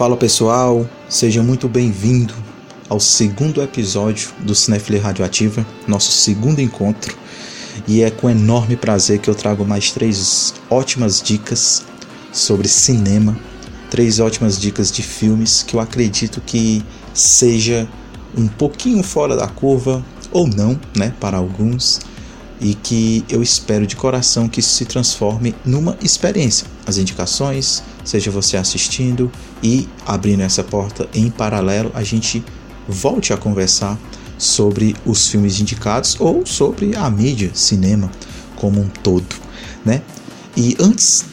Fala pessoal, seja muito bem-vindo ao segundo episódio do Cinefilia Radioativa, nosso segundo encontro. E é com enorme prazer que eu trago mais três ótimas dicas sobre cinema, três ótimas dicas de filmes que eu acredito que seja um pouquinho fora da curva ou não, né, para alguns, e que eu espero de coração que isso se transforme numa experiência. As indicações, seja você assistindo e abrindo essa porta em paralelo, a gente volte a conversar sobre os filmes indicados ou sobre a mídia, cinema como um todo, né? E antes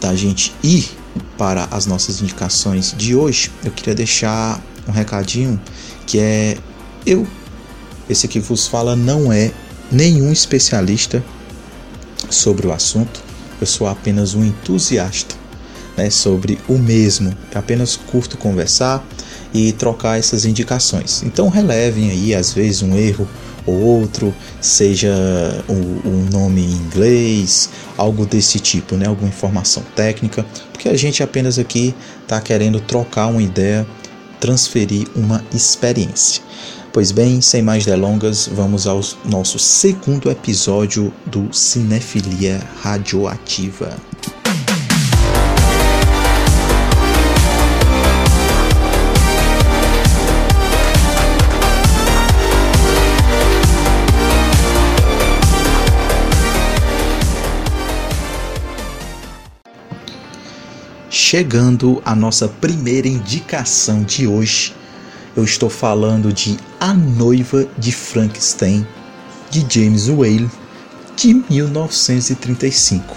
da gente ir para as nossas indicações de hoje, eu queria deixar um recadinho que é eu esse que vos fala não é nenhum especialista sobre o assunto, eu sou apenas um entusiasta né, sobre o mesmo. Apenas curto conversar e trocar essas indicações. Então relevem aí, às vezes, um erro ou outro, seja um, um nome em inglês, algo desse tipo, né, alguma informação técnica, porque a gente apenas aqui está querendo trocar uma ideia, transferir uma experiência. Pois bem, sem mais delongas, vamos ao nosso segundo episódio do Cinefilia Radioativa. Chegando à nossa primeira indicação de hoje, eu estou falando de A Noiva de Frankenstein, de James Whale, de 1935.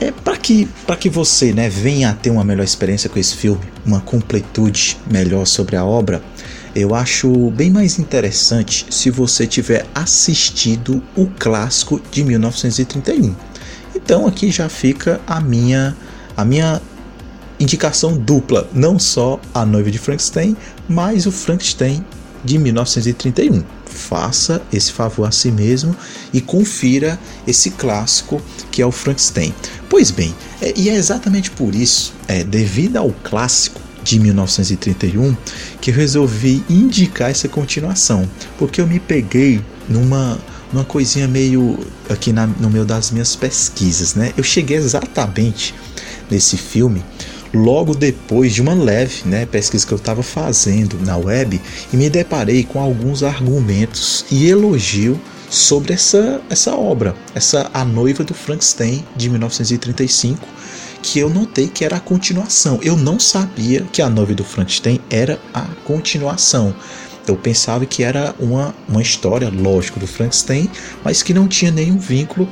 É para que para que você, né, venha a ter uma melhor experiência com esse filme, uma completude melhor sobre a obra, eu acho bem mais interessante se você tiver assistido o clássico de 1931. Então aqui já fica a minha a minha indicação dupla, não só A Noiva de Frankenstein, mas o Frankenstein de 1931. Faça esse favor a si mesmo e confira esse clássico que é o Frankenstein. Pois bem, é, e é exatamente por isso, é, devido ao clássico de 1931, que eu resolvi indicar essa continuação, porque eu me peguei numa numa coisinha meio aqui na, no meio das minhas pesquisas, né? Eu cheguei exatamente nesse filme logo depois de uma leve né, pesquisa que eu estava fazendo na web e me deparei com alguns argumentos e elogio sobre essa, essa obra, essa A Noiva do Frankenstein de 1935, que eu notei que era a continuação. Eu não sabia que A Noiva do Frankenstein era a continuação. Eu pensava que era uma, uma história, lógico, do Frankenstein, mas que não tinha nenhum vínculo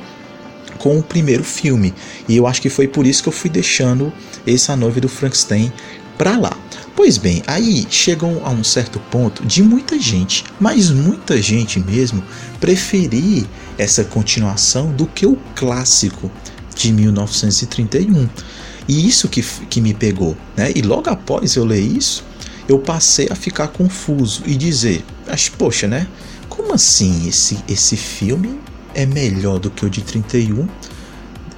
com o primeiro filme. E eu acho que foi por isso que eu fui deixando essa noiva do Frankenstein para lá. Pois bem, aí chegam a um certo ponto de muita gente, mas muita gente mesmo, preferir essa continuação do que o clássico de 1931. E isso que, que me pegou, né? E logo após eu ler isso, eu passei a ficar confuso e dizer, poxa, né? Como assim esse, esse filme é melhor do que o de 31,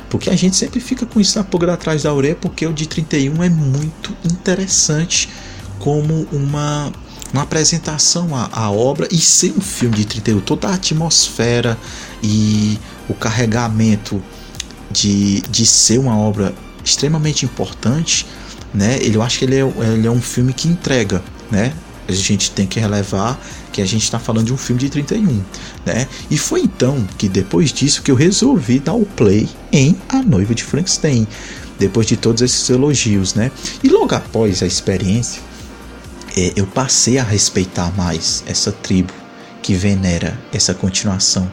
porque a gente sempre fica com isso na pulga atrás da orelha, porque o de 31 é muito interessante como uma, uma apresentação à, à obra e ser um filme de 31, toda a atmosfera e o carregamento de, de ser uma obra extremamente importante, né? Ele, eu acho que ele é, ele é um filme que entrega, né? A gente tem que relevar que a gente está falando de um filme de 31, né? E foi então que depois disso que eu resolvi dar o play em A Noiva de Frankenstein, depois de todos esses elogios, né? E logo após a experiência, é, eu passei a respeitar mais essa tribo que venera essa continuação.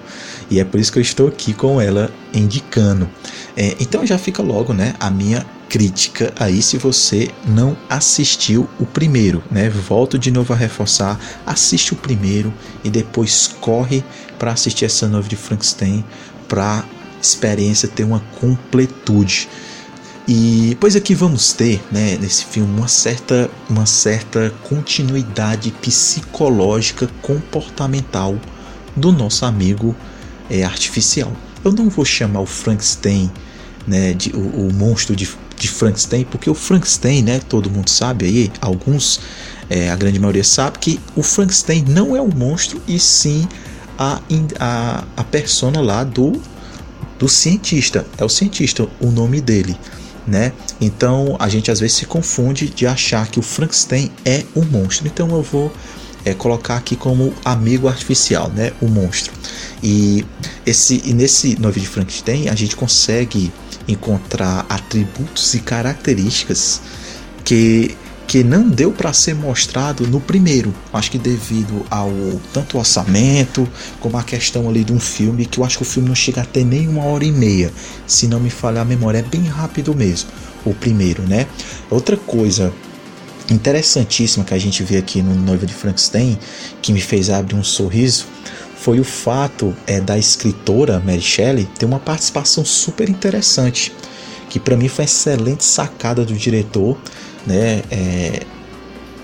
E é por isso que eu estou aqui com ela indicando. É, então já fica logo né, a minha crítica aí se você não assistiu o primeiro, né? Volto de novo a reforçar, assiste o primeiro e depois corre para assistir essa nova de Frankenstein para experiência ter uma completude. E pois aqui vamos ter, né, nesse filme uma certa uma certa continuidade psicológica comportamental do nosso amigo é, artificial. Eu não vou chamar o Frankenstein, né, de, o, o monstro de de Frankenstein, porque o Frankenstein, né, todo mundo sabe aí, alguns, é, a grande maioria sabe que o Frankenstein não é o monstro e sim a, a, a persona lá do, do cientista, é o cientista o nome dele. Né? Então a gente às vezes se confunde de achar que o Frankenstein é um monstro. Então eu vou é, colocar aqui como amigo artificial, né? O monstro. E, esse, e nesse Noivo de Frankenstein a gente consegue encontrar atributos e características que que não deu para ser mostrado no primeiro. Acho que devido ao tanto orçamento como a questão ali de um filme que eu acho que o filme não chega até nem uma hora e meia, se não me falhar a memória, é bem rápido mesmo. O primeiro, né? Outra coisa interessantíssima que a gente vê aqui no Noiva de Frankenstein, que me fez abrir um sorriso, foi o fato é, da escritora Mary Shelley ter uma participação super interessante, que para mim foi uma excelente sacada do diretor, né? É,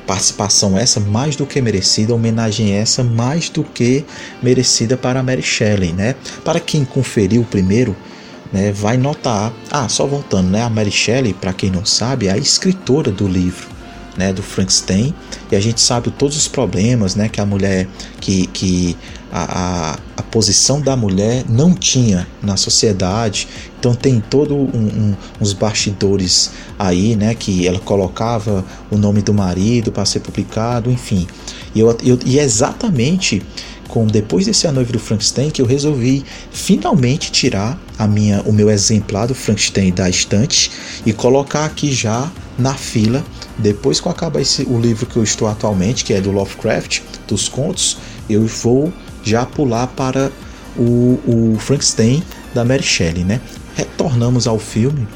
participação essa mais do que merecida, homenagem essa mais do que merecida para Mary Shelley, né? Para quem conferiu o primeiro, né, vai notar, ah, só voltando, né, a Mary Shelley, para quem não sabe, é a escritora do livro, né, do Frankenstein e a gente sabe todos os problemas né, que a mulher, que, que a, a, a posição da mulher não tinha na sociedade. Então tem todo um, um, uns bastidores aí, né, que ela colocava o nome do marido para ser publicado, enfim. E, eu, eu, e é exatamente com depois desse A Noiva do Frankenstein que eu resolvi finalmente tirar a minha, o meu exemplar do Frankenstein da estante e colocar aqui já na fila. Depois que eu acabar esse, o livro que eu estou atualmente, que é do Lovecraft, dos contos, eu vou já pular para o, o Frankenstein da Mary Shelley, né? Retornamos ao filme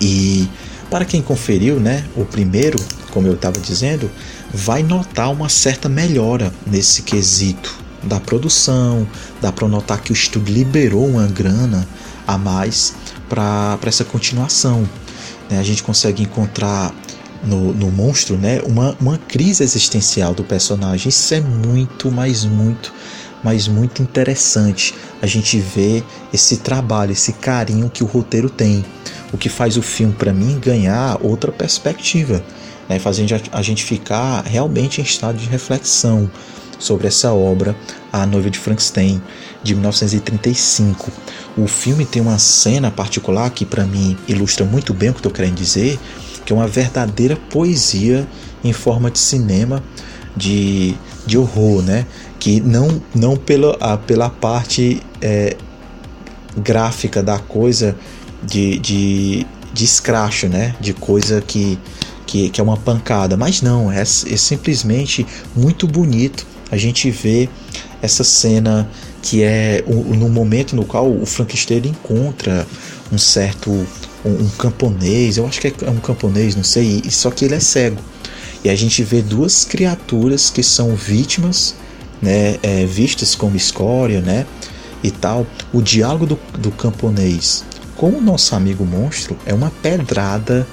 e para quem conferiu, né, o primeiro, como eu estava dizendo, vai notar uma certa melhora nesse quesito da produção, dá para notar que o estúdio liberou uma grana a mais para essa continuação. Né? A gente consegue encontrar no, no monstro né? uma, uma crise existencial do personagem. Isso é muito, mas muito, mas muito interessante. A gente vê esse trabalho, esse carinho que o roteiro tem. O que faz o filme, para mim, ganhar outra perspectiva, né? fazendo a gente ficar realmente em estado de reflexão sobre essa obra, A Noiva de Frankenstein, de 1935. O filme tem uma cena particular que para mim ilustra muito bem o que estou querendo dizer, que é uma verdadeira poesia em forma de cinema de, de horror, né? Que não, não pela, a, pela parte é, gráfica da coisa de, de, de escracho, né? De coisa que, que, que é uma pancada, mas não, é, é simplesmente muito bonito a gente vê essa cena que é no momento no qual o Frankenstein encontra um certo um, um, camponês, eu acho que é um camponês, não sei, só que ele é cego. E a gente vê duas criaturas que são vítimas, né, é, vistas como escória, né, e tal. O diálogo do, do camponês com o nosso amigo monstro é uma pedrada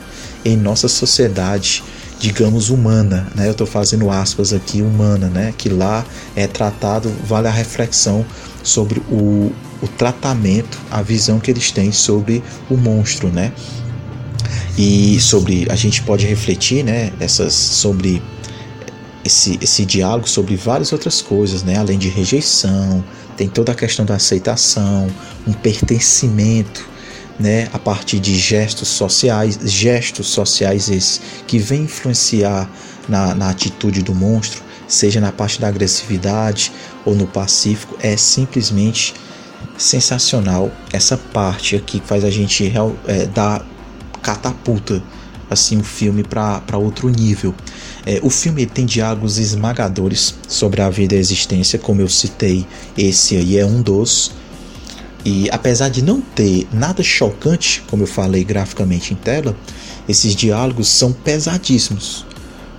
em nossa sociedade digamos, humana, né? Eu estou fazendo aspas aqui, humana, né? Que lá é tratado, vale a reflexão sobre o, o tratamento, a visão que eles têm sobre o monstro, né? E sobre a gente pode refletir, né? Essas sobre esse, esse diálogo sobre várias outras coisas, né? Além de rejeição, tem toda a questão da aceitação, um pertencimento né, a partir de gestos sociais, gestos sociais esses que vêm influenciar na, na atitude do monstro, seja na parte da agressividade ou no pacífico, é simplesmente sensacional essa parte aqui que faz a gente é, dar catapulta assim o filme para outro nível. É, o filme tem diálogos esmagadores sobre a vida e a existência, como eu citei, esse aí é um dos. E apesar de não ter nada chocante, como eu falei graficamente em tela, esses diálogos são pesadíssimos,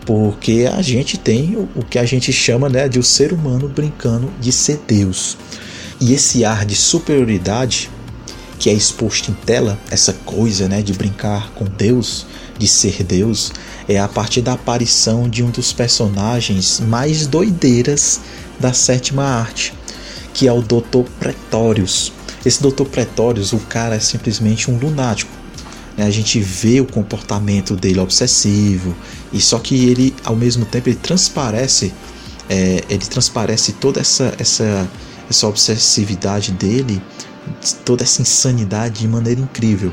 porque a gente tem o, que a gente chama né, de o ser humano brincando de ser Deus. E esse ar de superioridade que é exposto em tela, essa coisa né, de brincar com Deus, de ser Deus, é a partir da aparição de um dos personagens mais doideiras da sétima arte, que é o Dr. Pretorius. Esse Dr. Pretorius, o cara é simplesmente um lunático. né, a gente vê o comportamento dele obsessivo, e só que ele, ao mesmo tempo, ele transparece, é, ele transparece toda essa, essa, essa obsessividade dele, toda essa insanidade de maneira incrível.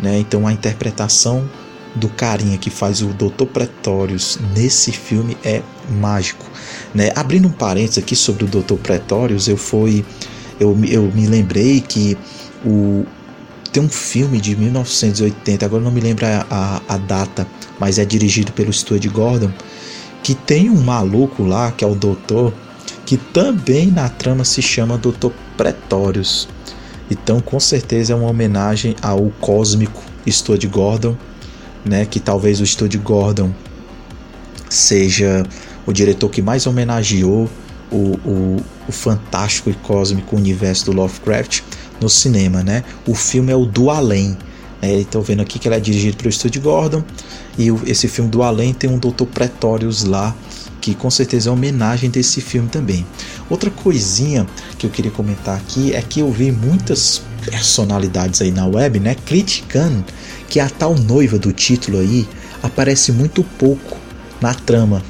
Né? Então a interpretação do carinha que faz o Dr. Pretorius nesse filme é mágico. Né? Abrindo um parênteses aqui sobre o Dr. Pretorius, eu fui eu, eu me lembrei que o, tem um filme de 1980, agora não me lembro a, a, a data, mas é dirigido pelo Stuart Gordon, que tem um maluco lá, que é o doutor, que também na trama se chama Doutor Pretorius. Então, com certeza é uma homenagem ao cósmico Stuart Gordon, né, que talvez o Stuart Gordon seja o diretor que mais homenageou o, o, o fantástico e cósmico universo do Lovecraft no cinema, né? O filme é o Do Além. Né? Estou vendo aqui que ele é dirigido pelo Studio Gordon e o, esse filme do Além tem um Dr. Pretorius lá que com certeza é homenagem desse filme também. Outra coisinha que eu queria comentar aqui é que eu vi muitas personalidades aí na web, né, criticando que a tal noiva do título aí aparece muito pouco na trama,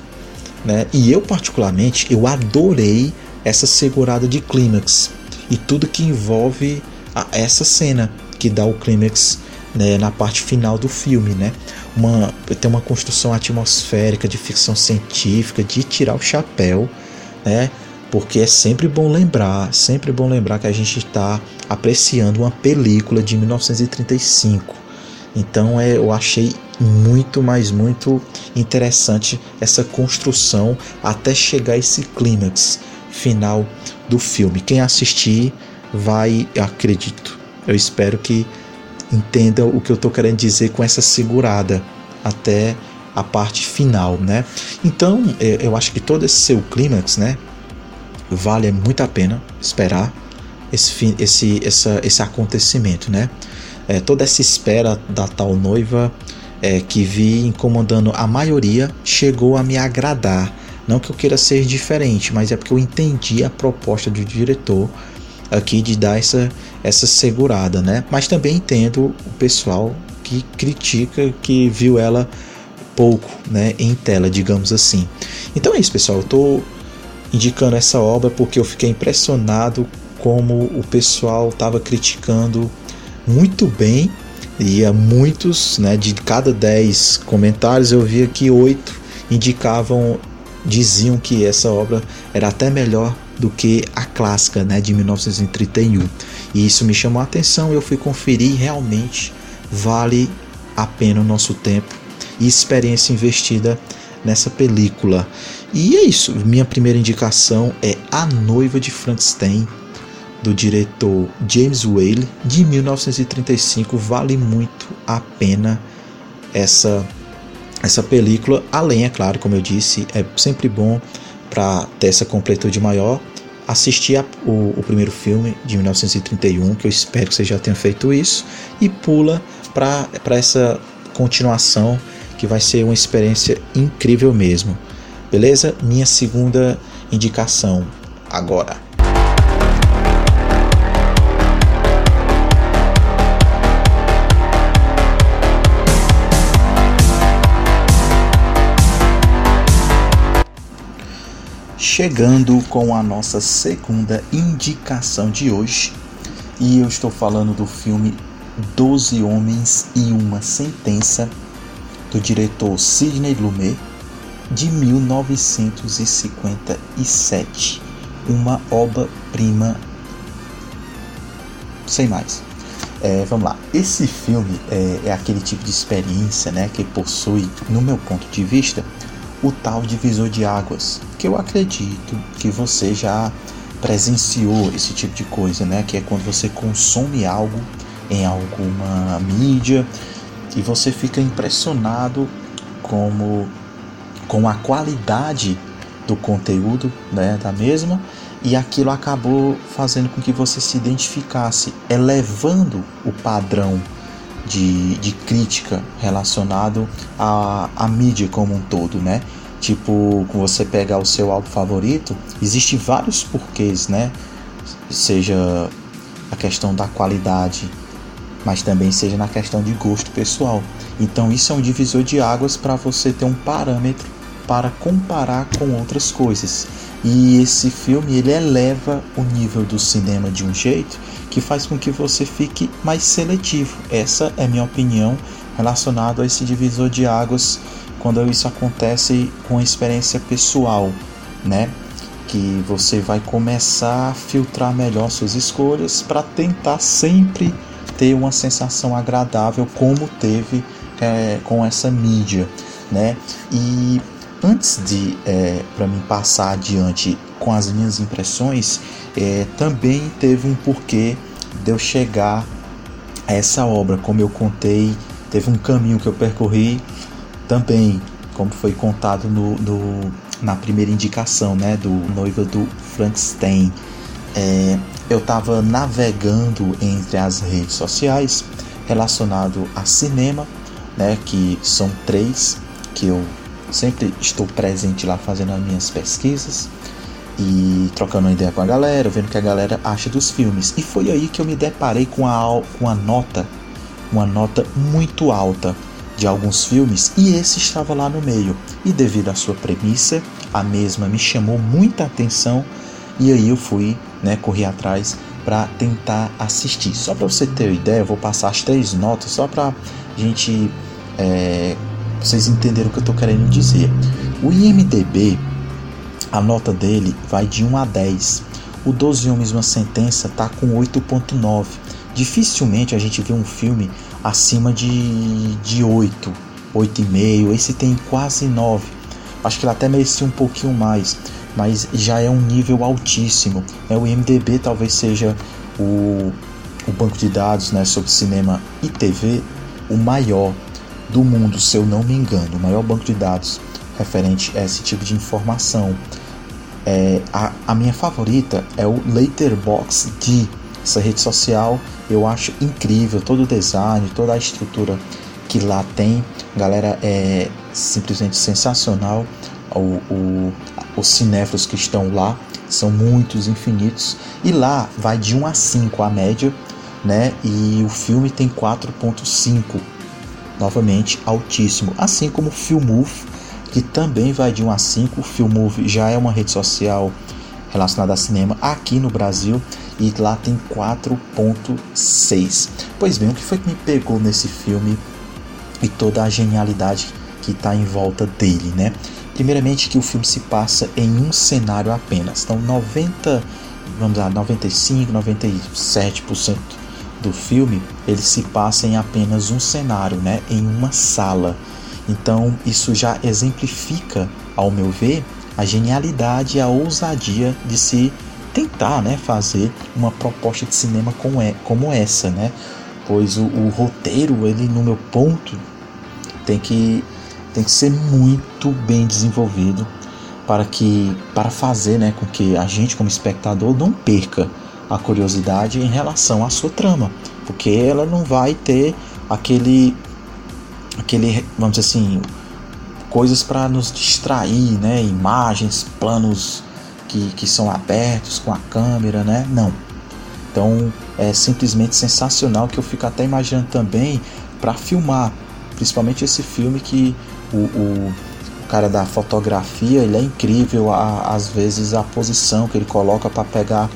né? E eu particularmente eu adorei essa segurada de clímax e tudo que envolve a, essa cena que dá o clímax né, na parte final do filme, né? Uma, tem uma construção atmosférica de ficção científica, de tirar o chapéu, né? Porque é sempre bom lembrar, sempre bom lembrar que a gente está apreciando uma película de 1935. Então é, eu achei muito, mas muito interessante essa construção até chegar a esse clímax final do filme. Quem assistir vai, acredito, eu espero que entenda o que eu estou querendo dizer com essa segurada até a parte final, né? Então, é, eu acho que todo esse seu clímax, né, vale muito a pena esperar esse, esse, essa, esse acontecimento, né? É, toda essa espera da tal noiva é, que vi incomodando a maioria chegou a me agradar não que eu queira ser diferente, mas é porque eu entendi a proposta do diretor aqui de dar essa, essa segurada, né? Mas também entendo o pessoal que critica que viu ela pouco, né, em tela, digamos assim. Então é isso, pessoal. Eu tô indicando essa obra porque eu fiquei impressionado como o pessoal estava criticando muito bem e a muitos, né, de cada 10 comentários eu via que oito indicavam diziam que essa obra era até melhor do que a clássica né, de 1931. E isso me chamou a atenção, eu fui conferir realmente vale a pena o nosso tempo e experiência investida nessa película. E é isso, minha primeira indicação é A Noiva de Frankenstein, do diretor James Whale, de 1935. Vale muito a pena essa essa película, além, é claro, como eu disse, é sempre bom para ter essa completude maior, assistir a, o, o, primeiro filme de 1931, que eu espero que você já tenha feito isso, e pula para essa continuação que vai ser uma experiência incrível mesmo. Beleza? Minha segunda indicação agora. Chegando com a nossa segunda indicação de hoje. E eu estou falando do filme Doze Homens e uma Sentença, do diretor Sidney Lumet, de 1957. Uma obra-prima. Sem mais. É, vamos lá. Esse filme é, é aquele tipo de experiência né, que possui, no meu ponto de vista, o tal divisor de águas, que eu acredito que você já presenciou esse tipo de coisa, né? Que é quando você consome algo em alguma mídia e você fica impressionado como com a qualidade do conteúdo, né, da mesma, e aquilo acabou fazendo com que você se identificasse, elevando o padrão de, de crítica relacionado à, à mídia como um todo, né? Tipo, você pegar o seu álbum favorito, existe vários porquês, né? Seja a questão da qualidade mas também seja na questão de gosto pessoal. Então isso é um divisor de águas para você ter um parâmetro para comparar com outras coisas. E esse filme ele eleva o nível do cinema de um jeito que faz com que você fique mais seletivo. Essa é minha opinião relacionado a esse divisor de águas quando isso acontece com a experiência pessoal, né? Que você vai começar a filtrar melhor suas escolhas para tentar sempre ter uma sensação agradável como teve é, com essa mídia, né? E antes de é, para mim passar adiante com as minhas impressões, é, também teve um porquê de eu chegar a essa obra, como eu contei, teve um caminho que eu percorri também, como foi contado no, no na primeira indicação, né, do noiva do Frankenstein. É, eu estava navegando entre as redes sociais relacionado a cinema, né, que são três que eu sempre estou presente lá fazendo as minhas pesquisas e trocando ideia com a galera, vendo o que a galera acha dos filmes. E foi aí que eu me deparei com a, com a nota, uma nota muito alta de alguns filmes e esse estava lá no meio. E devido à sua premissa, a mesma me chamou muita atenção e aí eu fui, né, correr atrás para tentar assistir. Só para você ter uma ideia, eu vou passar as três notas só para gente é, vocês entenderam o que eu estou querendo dizer. O IMDB, a nota dele vai de 1 a 10. O 12 Homens uma Sentença tá com 8.9. Dificilmente a gente vê um filme acima de, de 8, 8,5. Esse tem quase 9. Acho que ele até merecia um pouquinho mais, mas já é um nível altíssimo. É, o IMDB talvez seja o, o banco de dados né, sobre cinema e TV o maior do mundo, se eu não me engano, o maior banco de dados referente a esse tipo de informação. É, a, a minha favorita é o Letterboxd, essa rede social eu acho incrível, todo o design, toda a estrutura que lá tem, galera, é simplesmente sensacional. O, o, os cinéfilos que estão lá são muitos, infinitos, e lá vai de 1 a 5 a média, né? E o filme tem 4.5 novamente altíssimo, assim como o Filmove, que também vai de 1 a 5. O Filmove já é uma rede social relacionada a cinema aqui no Brasil e lá tem 4.6. Pois bem, o que foi que me pegou nesse filme e toda a genialidade que está em volta dele, né? Primeiramente que o filme se passa em um cenário apenas. Então 90, vamos lá, 95, 97% do filme ele se passa em apenas um cenário, né, em uma sala. Então isso já exemplifica, ao meu ver, a genialidade e a ousadia de se tentar, né, fazer uma proposta de cinema como, é, como essa, né? Pois o, o roteiro, ele no meu ponto tem que tem que ser muito bem desenvolvido para que para fazer, né, com que a gente como espectador não perca a curiosidade em relação à sua trama, porque ela não vai ter aquele aquele, vamos dizer assim, coisas para nos distrair, né, imagens, planos que, que são abertos com a câmera, né? Não. Então é simplesmente sensacional que eu fico até imaginando também para filmar, principalmente esse filme que o, o, o, cara da fotografia ele é incrível, a, às vezes a posição que ele coloca para pegar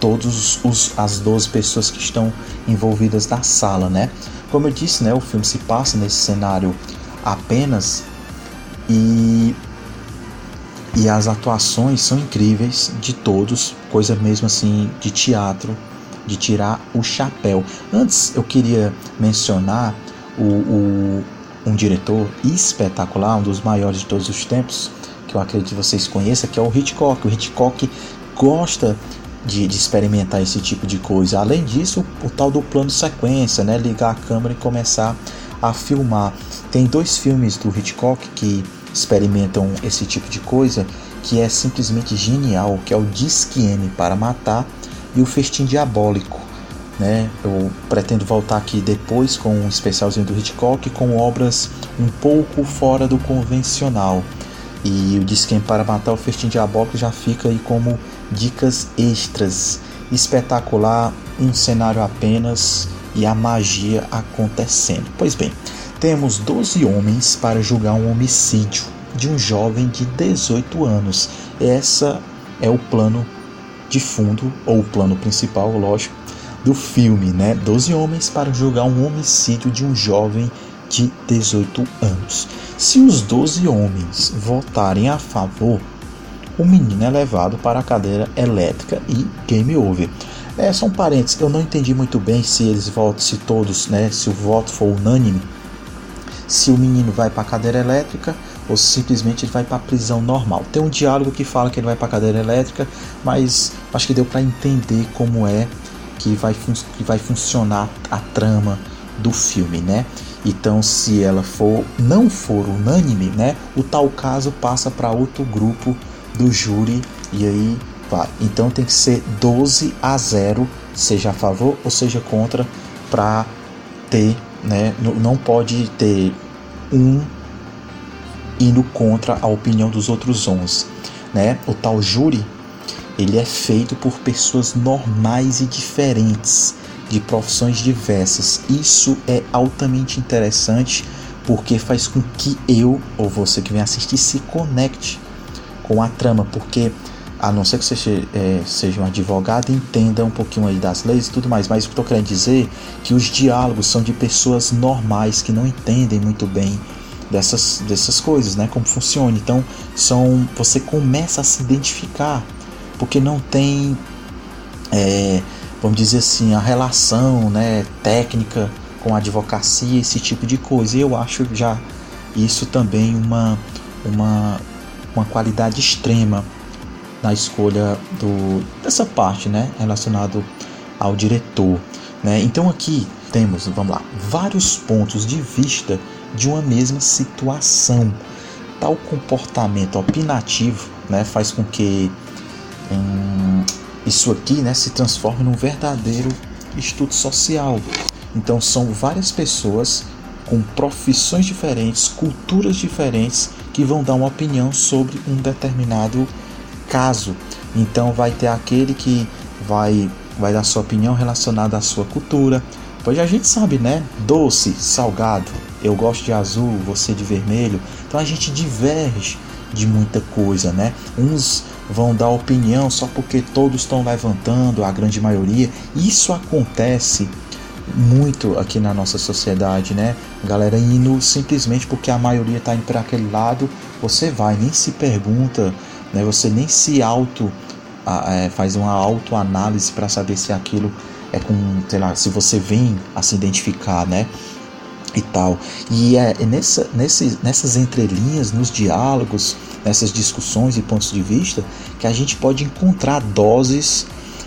todos os as 12 pessoas que estão envolvidas na sala, né? Como eu disse, né, o filme se passa nesse cenário apenas e e as atuações são incríveis de todos, coisa mesmo assim de teatro, de tirar o chapéu. Antes eu queria mencionar o, o um diretor espetacular, um dos maiores de todos os tempos, que eu acredito que vocês conheçam, que é o Hitchcock. O Hitchcock gosta de, de, experimentar esse tipo de coisa. Além disso, o, o, tal do plano sequência, né? ligar a câmera e começar a filmar. Tem dois filmes do Hitchcock que experimentam esse tipo de coisa que é simplesmente genial, que é o Disque M para matar e o Festim Diabólico. Né? Eu pretendo voltar aqui depois com um especialzinho do Hitchcock com obras um pouco fora do convencional. E o Disque M para matar o Festim Diabólico já fica aí como dicas extras. Espetacular, um cenário apenas, e a magia acontecendo. Pois bem, temos 12 homens para julgar um homicídio de um jovem de 18 anos. Essa é o plano de fundo, ou o plano principal, lógico, do filme, né? 12 homens para julgar um homicídio de um jovem de 18 anos. Se os 12 homens votarem a favor, o menino é levado para a cadeira elétrica e game over. É, são parentes, eu não entendi muito bem se eles votam, se todos, né, se o voto for unânime, se o menino vai para a cadeira elétrica ou simplesmente ele vai para a prisão normal. Tem um diálogo que fala que ele vai para a cadeira elétrica, mas acho que deu para entender como é que vai, que vai funcionar a trama do filme, né? Então, se ela for não for unânime, né, o tal caso passa para outro grupo do júri e aí vai. Então tem que ser 12 a 0, seja a favor ou seja contra, para ter, né? Não pode ter um indo contra a opinião dos outros 11, né? O tal júri ele é feito por pessoas normais e diferentes, de profissões diversas. Isso é altamente interessante porque faz com que eu ou você que vem assistir se conecte com a trama, porque a não ser que você é, seja um advogado, entenda um pouquinho aí das leis e tudo mais, mas o que estou querendo dizer é que os diálogos são de pessoas normais que não entendem muito bem dessas, dessas coisas, né? Como funciona. Então, são você começa a se identificar, porque não tem, é, vamos dizer assim, a relação né, técnica com a advocacia, esse tipo de coisa. E eu acho já isso também uma, uma uma qualidade extrema na escolha do, dessa parte né, relacionado ao diretor. Né? Então aqui temos, vamos lá, vários pontos de vista de uma mesma situação. Tal comportamento opinativo né, faz com que hum, isso aqui né, se transforme num verdadeiro estudo social. Então são várias pessoas com profissões diferentes, culturas diferentes, que vão dar uma opinião sobre um determinado caso. Então vai ter aquele que vai vai dar sua opinião relacionada à sua cultura. Pois a gente sabe, né? Doce, salgado. Eu gosto de azul, você de vermelho. Então a gente diverge de muita coisa, né? Uns vão dar opinião só porque todos estão levantando, a grande maioria. Isso acontece muito aqui na nossa sociedade, né? galera indo simplesmente porque a maioria está indo para aquele lado, você vai, nem se pergunta, né? Você nem se auto é, faz uma autoanálise para saber se aquilo é com, sei lá, se você vem a se identificar, né? E tal. E é, é nessa, nesse, nessas entrelinhas, nos diálogos, nessas discussões e pontos de vista, que a gente pode encontrar doses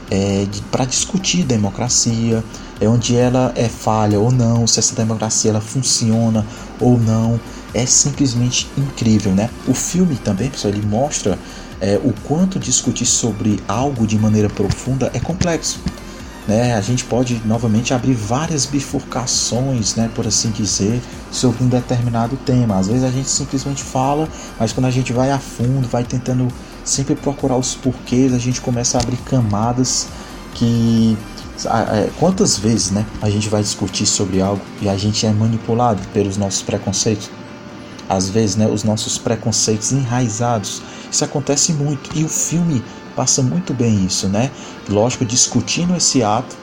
é, para discutir democracia, é onde ela é falha ou não, se essa democracia ela funciona ou não, é simplesmente incrível, né? O filme também, pessoal, ele mostra é, o quanto discutir sobre algo de maneira profunda é complexo. Né? A gente pode novamente abrir várias bifurcações, né, por assim dizer, sobre um determinado tema. Às vezes a gente simplesmente fala, mas quando a gente vai a fundo, vai tentando sempre procurar os porquês, a gente começa a abrir camadas que é, quantas vezes né, a gente vai discutir sobre algo e a gente é manipulado pelos nossos preconceitos? Às vezes, né, os nossos preconceitos enraizados. Isso acontece muito e o filme passa muito bem isso, né? Lógico, discutindo esse ato,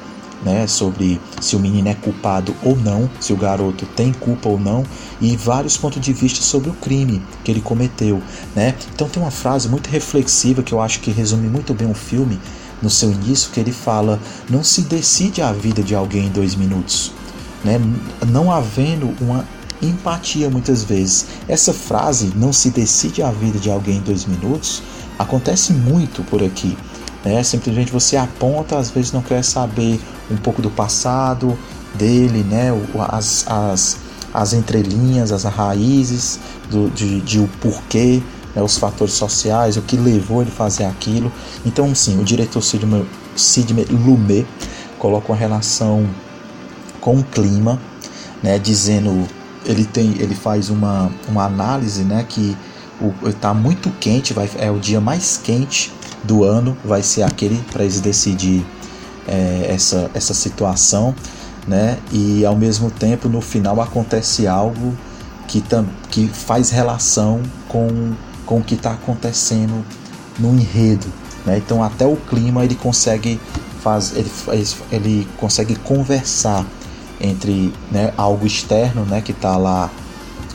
né, sobre se o menino é culpado ou não, se o garoto tem culpa ou não, e vários pontos de vista sobre o crime que ele cometeu, né? Então tem uma frase muito reflexiva que eu acho que resume muito bem o filme, no seu início que ele fala: não se decide a vida de alguém em dois minutos, né? Não havendo uma empatia muitas vezes. Essa frase, não se decide a vida de alguém em dois minutos, acontece muito por aqui. Né? Simplesmente você aponta, às vezes não quer saber um pouco do passado dele, né? as, as, as entrelinhas, as raízes do, de, de o porquê né, os fatores sociais, o que levou ele a fazer aquilo. Então, sim, o diretor Sidney, Sidney Lumet coloca uma relação com o clima, né, dizendo ele tem ele faz uma, uma análise né, que está muito quente, vai, é o dia mais quente do ano, vai ser aquele para eles decidir é, essa, essa situação. né? E ao mesmo tempo no final acontece algo que, tam, que faz relação com, com o que está acontecendo no enredo, né? Então até o clima ele consegue faz, ele, ele consegue conversar entre né, algo externo, né, que está lá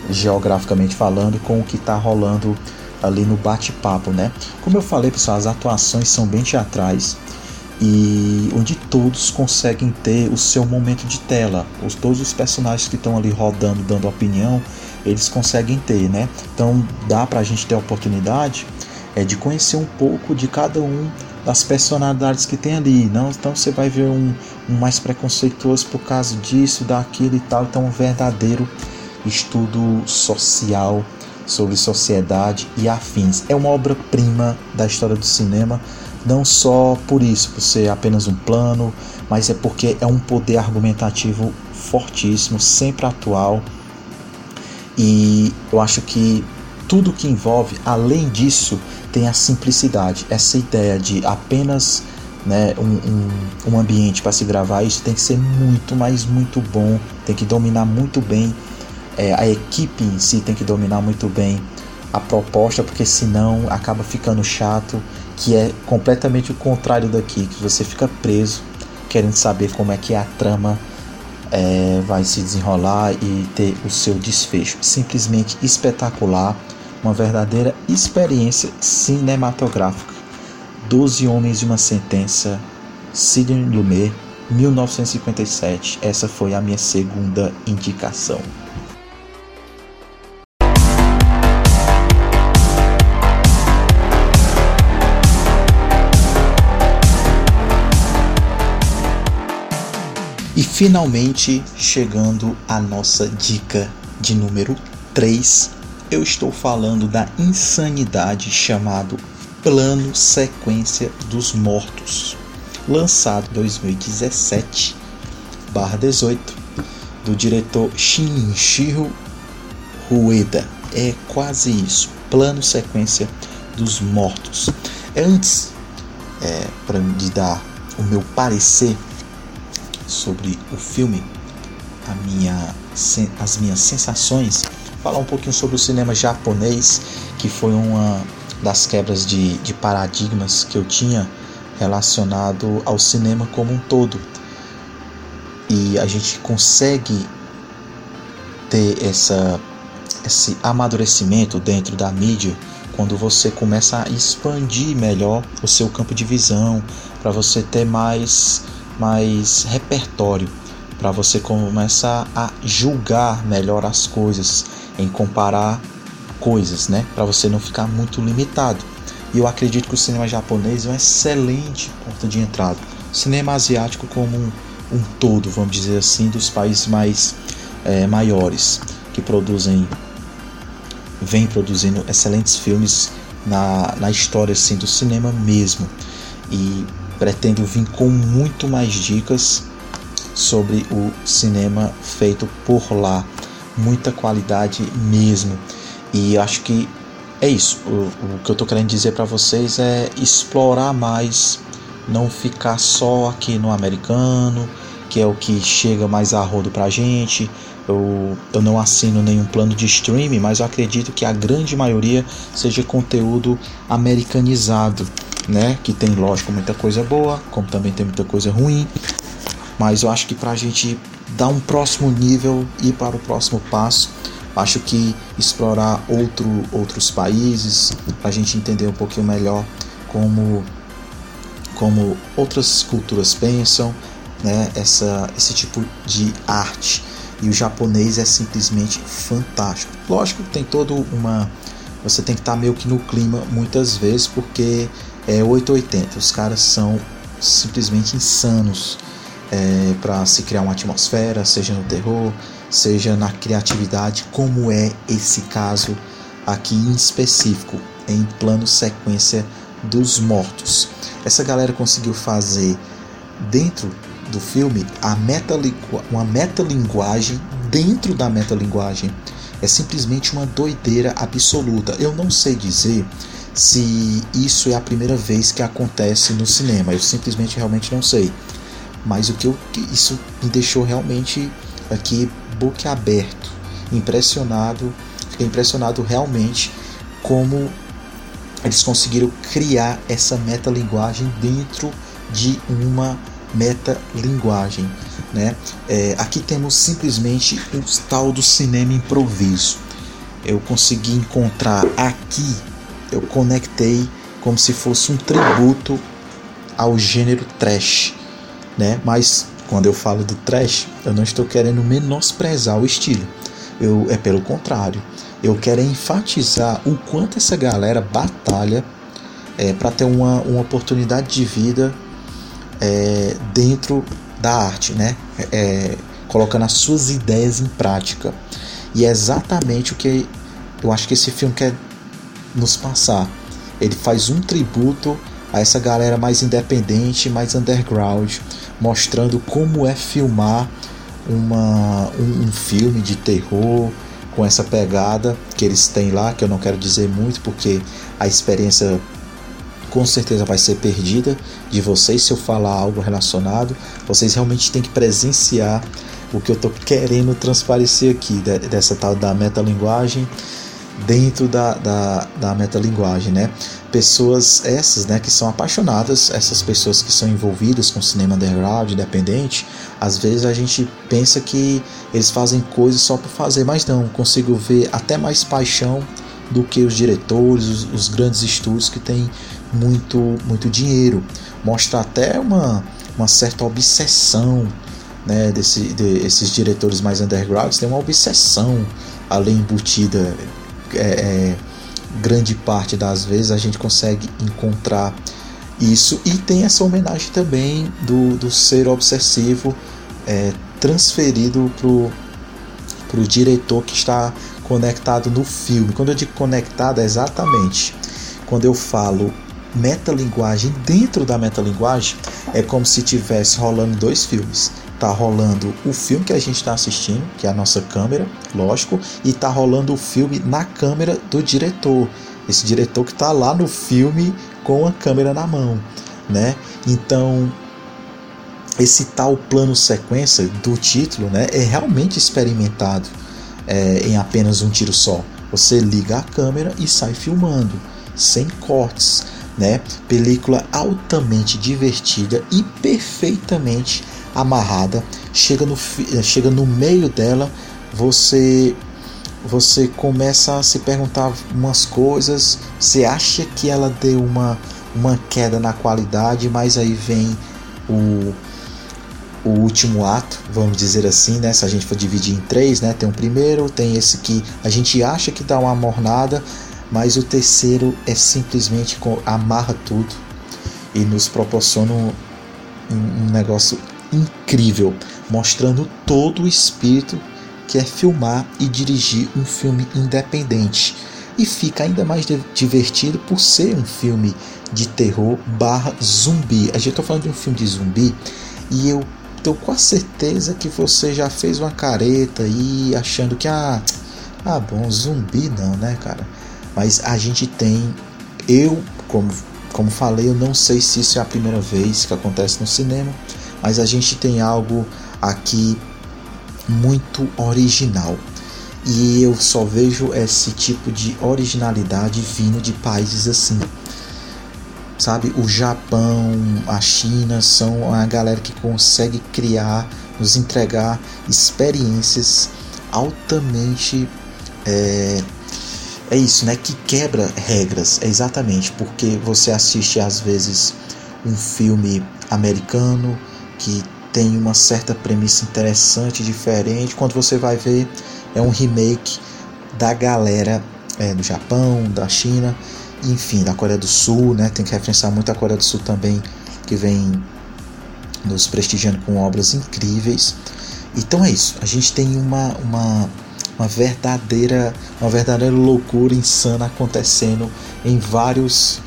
geograficamente falando, com o que está rolando ali no bate-papo, né? Como eu falei, pessoal, as atuações são bem teatrais e onde todos conseguem ter o seu momento de tela. Os, todos os personagens que estão ali rodando, dando opinião, eles conseguem ter, né? Então dá para a gente ter a oportunidade é, de conhecer um pouco de cada um das personalidades que tem ali. Não? Então você vai ver um, um mais preconceituoso por causa disso, daquilo e tal. Então um verdadeiro estudo social sobre sociedade e afins. É uma obra-prima da história do cinema, não só por isso, por ser apenas um plano, mas é porque é um poder argumentativo fortíssimo, sempre atual. E eu acho que tudo que envolve, além disso, tem a simplicidade. Essa ideia de apenas né, um, um, um ambiente para se gravar, isso tem que ser muito, mas muito bom, tem que dominar muito bem é, a equipe em si tem que dominar muito bem a proposta, porque senão acaba ficando chato, que é completamente o contrário daqui, que você fica preso querendo saber como é que a trama é, vai se desenrolar e ter o seu desfecho. Simplesmente espetacular, uma verdadeira experiência cinematográfica. Doze Homens e uma Sentença, Sidney Lumet, 1957. Essa foi a minha segunda indicação. E finalmente chegando a nossa dica de número 3, eu estou falando da insanidade chamado Plano Sequência dos Mortos, lançado em 2017 18 do diretor Shinichiro Rueda. É quase isso, Plano Sequência dos Mortos. É antes é, para de dar o meu parecer sobre o filme, minha, as minhas sensações, falar um pouquinho sobre o cinema japonês, que foi uma das quebras de, de paradigmas que eu tinha relacionado ao cinema como um todo. E a gente consegue ter essa, esse amadurecimento dentro da mídia quando você começa a expandir melhor o seu campo de visão, para você ter mais mais repertório para você começar a julgar melhor as coisas, em comparar coisas, né? Para você não ficar muito limitado. E eu acredito que o cinema japonês é uma excelente porta de entrada. O cinema asiático como um, um todo, vamos dizer assim, dos países mais é, maiores que produzem, vem produzindo excelentes filmes na, na história assim do cinema mesmo. E pretendo vir com muito mais dicas sobre o cinema feito por lá, muita qualidade mesmo. E acho que é isso. O, o que eu estou querendo dizer para vocês é explorar mais, não ficar só aqui no americano, que é o que chega mais a rodo pra gente. Eu, eu não assino nenhum plano de streaming, mas eu acredito que a grande maioria seja conteúdo americanizado né? Que tem, lógico, muita coisa boa, como também tem muita coisa ruim. Mas eu acho que para a gente dar um próximo nível e para o próximo passo, acho que explorar outro, outros países, para a gente entender um pouquinho melhor como, como outras culturas pensam, né? Essa, esse tipo de arte. E o japonês é simplesmente fantástico. Lógico, tem todo uma. Você tem que estar tá meio que no clima muitas vezes, porque é 880. Os caras são simplesmente insanos é, para se criar uma atmosfera, seja no terror, seja na criatividade, como é esse caso aqui em específico, em plano sequência dos mortos. Essa galera conseguiu fazer dentro do filme a uma metalinguagem dentro da metalinguagem. É simplesmente uma doideira absoluta. Eu não sei dizer se isso é a primeira vez que acontece no cinema. Eu simplesmente realmente não sei. Mas o que eu, isso me deixou realmente aqui boquiaberto, impressionado, fiquei impressionado realmente como eles conseguiram criar essa metalinguagem dentro de uma metalinguagem. Né? É, aqui temos simplesmente o tal do cinema improviso. Eu consegui encontrar aqui, eu conectei como se fosse um tributo ao gênero trash, né? Mas quando eu falo do trash, eu não estou querendo menosprezar o estilo. Eu é pelo contrário, eu quero enfatizar o quanto essa galera batalha é, para ter uma, uma oportunidade de vida é, dentro da arte, né? É, colocando as suas ideias em prática. E é exatamente o que eu acho que esse filme quer nos passar. Ele faz um tributo a essa galera mais independente, mais underground, mostrando como é filmar uma, um, um filme de terror com essa pegada que eles têm lá, que eu não quero dizer muito porque a experiência com certeza vai ser perdida de vocês se eu falar algo relacionado. Vocês realmente têm que presenciar o que eu estou querendo transparecer aqui dessa tal da metalinguagem dentro da, da, da metalinguagem, né? Pessoas essas, né, que são apaixonadas, essas pessoas que são envolvidas com cinema underground, independente, às vezes a gente pensa que eles fazem coisas só por fazer, mas não, consigo ver até mais paixão do que os diretores, os, os grandes estúdios que têm muito, muito dinheiro. Mostra até uma, uma certa obsessão né, desse, de, esses diretores mais undergrounds, tem uma obsessão ali embutida. É, é, grande parte das vezes a gente consegue encontrar isso e tem essa homenagem também do, do ser obsessivo é, transferido para o diretor que está conectado no filme. Quando eu digo conectado, é exatamente quando eu falo metalinguagem dentro da metalinguagem, é como se tivesse rolando dois filmes. Tá rolando o filme que a gente está assistindo, que é a nossa câmera, lógico, e tá rolando o filme na câmera do diretor. Esse diretor que está lá no filme com a câmera na mão, né? Então, esse tal plano sequência do título né, é realmente experimentado é, em apenas um tiro só. Você liga a câmera e sai filmando, sem cortes. Né? Película altamente divertida e perfeitamente amarrada. Chega no, chega no meio dela, você você começa a se perguntar umas coisas, você acha que ela deu uma, uma queda na qualidade, mas aí vem o, o último ato, vamos dizer assim, né? Se a gente for dividir em três, né? Tem o primeiro, tem esse que a gente acha que dá uma mornada, mas o terceiro é simplesmente amarra tudo e nos proporciona um, um negócio incrível, mostrando todo o espírito que é filmar e dirigir um filme independente. E fica ainda mais divertido por ser um filme de terror barra zumbi. A gente está falando de um filme de zumbi e eu tenho quase certeza que você já fez uma careta aí achando que ah, ah bom, zumbi não, né, cara? Mas a gente tem eu, como como falei, eu não sei se isso é a primeira vez que acontece no cinema, mas a gente tem algo aqui muito original. E eu só vejo esse tipo de originalidade vindo de países assim sabe? O Japão, a China são a galera que consegue criar, nos entregar experiências altamente é, é isso, né? Que quebra regras, é exatamente porque você assiste às vezes um filme americano que tem uma certa premissa interessante, diferente. Quando você vai ver, é um remake da galera é, do Japão, da China enfim, da Coreia do Sul, né? Tem que referenciar muito a Coreia do Sul também, que vem nos prestigiando com obras incríveis. Então é isso. A gente tem uma, uma, uma verdadeira uma verdadeira loucura insana acontecendo em vários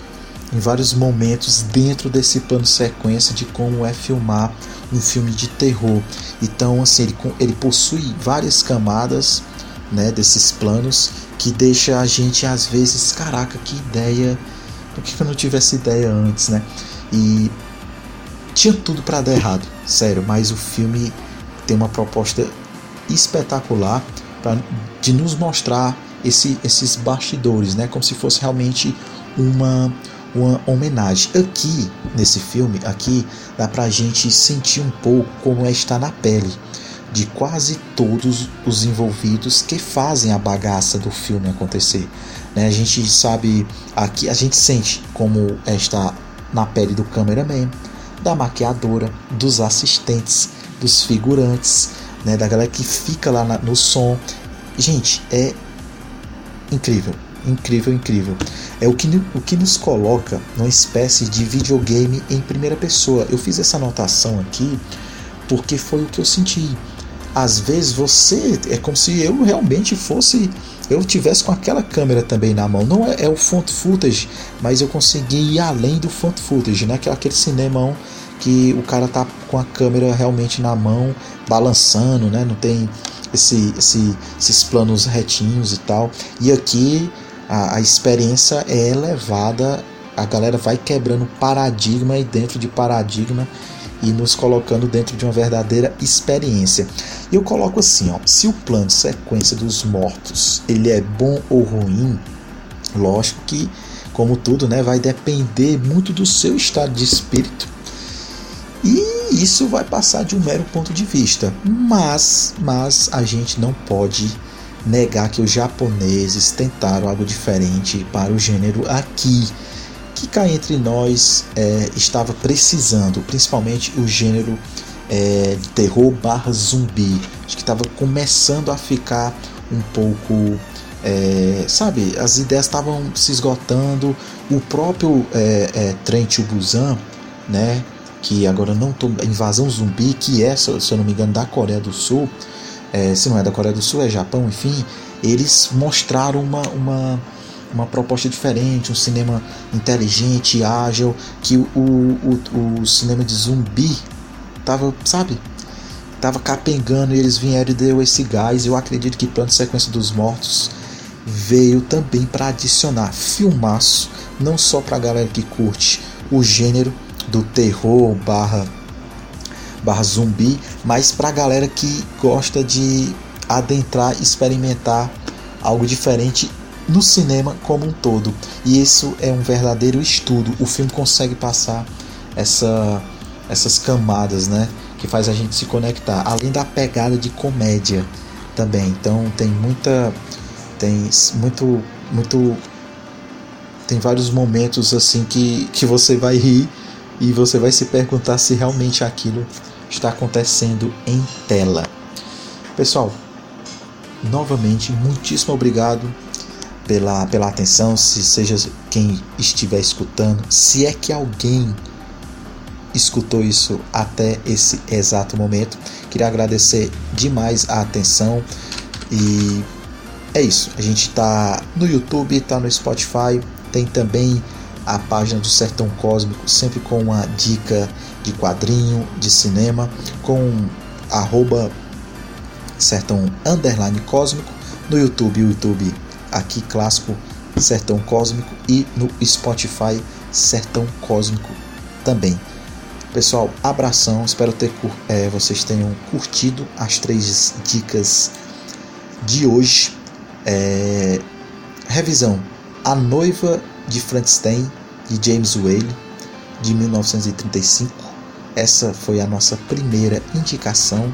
em vários momentos dentro desse plano sequência de como é filmar um filme de terror. Então assim ele, ele possui várias camadas né, desses planos que deixa a gente às vezes, caraca, que ideia, por que eu não tive essa ideia antes, né? E tinha tudo para dar errado, sério, mas o filme tem uma proposta espetacular de nos mostrar esse, esses bastidores, né? Como se fosse realmente uma, uma homenagem. Aqui, nesse filme, aqui dá pra gente sentir um pouco como é estar na pele de quase todos os envolvidos que fazem a bagaça do filme acontecer. Né? A gente sabe, aqui a gente sente como é estar na pele do cameraman, da maquiadora, dos assistentes, dos figurantes, né? da galera que fica lá na, no som. Gente, é incrível, incrível, incrível. É o que, o que nos coloca numa espécie de videogame em primeira pessoa. Eu fiz essa anotação aqui porque foi o que eu senti. Às vezes você é como se eu realmente fosse eu tivesse com aquela câmera também na mão. Não é, é o font footage, mas eu consegui ir além do font footage, né? Que é aquele cinema que o cara tá com a câmera realmente na mão, balançando, né? Não tem esse, esse, esses planos retinhos e tal. E aqui a, a experiência é elevada, a galera vai quebrando paradigma e dentro de paradigma e nos colocando dentro de uma verdadeira experiência. Eu coloco assim, ó, se o plano de sequência dos mortos ele é bom ou ruim, lógico que como tudo, né, vai depender muito do seu estado de espírito. E isso vai passar de um mero ponto de vista. Mas, mas a gente não pode negar que os japoneses tentaram algo diferente para o gênero aqui que cá entre nós é, estava precisando, principalmente o gênero é, terror barra zumbi. Acho que estava começando a ficar um pouco. É, sabe, as ideias estavam se esgotando. O próprio é, é, Trent Busan, né, que agora não tô, invasão zumbi, que é, se eu não me engano, da Coreia do Sul, é, se não é da Coreia do Sul, é Japão, enfim, eles mostraram uma, uma uma proposta diferente, um cinema inteligente, ágil, que o, o, o cinema de zumbi tava, sabe? Tava capengando e eles vieram e deu esse gás. Eu acredito que Plano Sequência dos Mortos veio também para adicionar filmaço, não só para a galera que curte o gênero do terror barra, barra zumbi, mas para a galera que gosta de adentrar, experimentar algo diferente no cinema como um todo. E isso é um verdadeiro estudo. O filme consegue passar essa, essas camadas, né? Que faz a gente se conectar. Além da pegada de comédia também. Então tem muita. Tem muito. muito tem vários momentos assim que, que você vai rir e você vai se perguntar se realmente aquilo está acontecendo em tela. Pessoal, novamente, muitíssimo obrigado pela, pela atenção, se seja quem estiver escutando, se é que alguém escutou isso até esse exato momento. Queria agradecer demais a atenção e é isso. A gente está no YouTube, está no Spotify, tem também a página do Sertão Cósmico, sempre com uma dica de quadrinho, de cinema, com arroba Sertão Underline Cósmico no YouTube, YouTube aqui clássico Sertão Cósmico e no Spotify Sertão Cósmico também. Pessoal, abração, espero ter é, vocês tenham curtido as três dicas de hoje. É, revisão: A Noiva de Frankenstein de James Whale de 1935. Essa foi a nossa primeira indicação.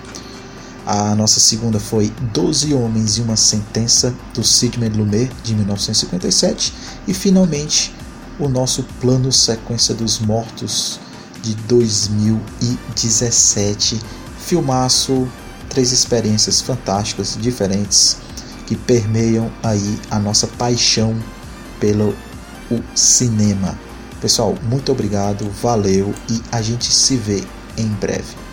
A nossa segunda foi Doze Homens e uma Sentença, do Sidney Lumet, de 1957. E finalmente, o nosso plano Sequência dos Mortos, de 2017. Filmaço, três experiências fantásticas, diferentes, que permeiam aí a nossa paixão pelo o cinema. Pessoal, muito obrigado, valeu e a gente se vê em breve.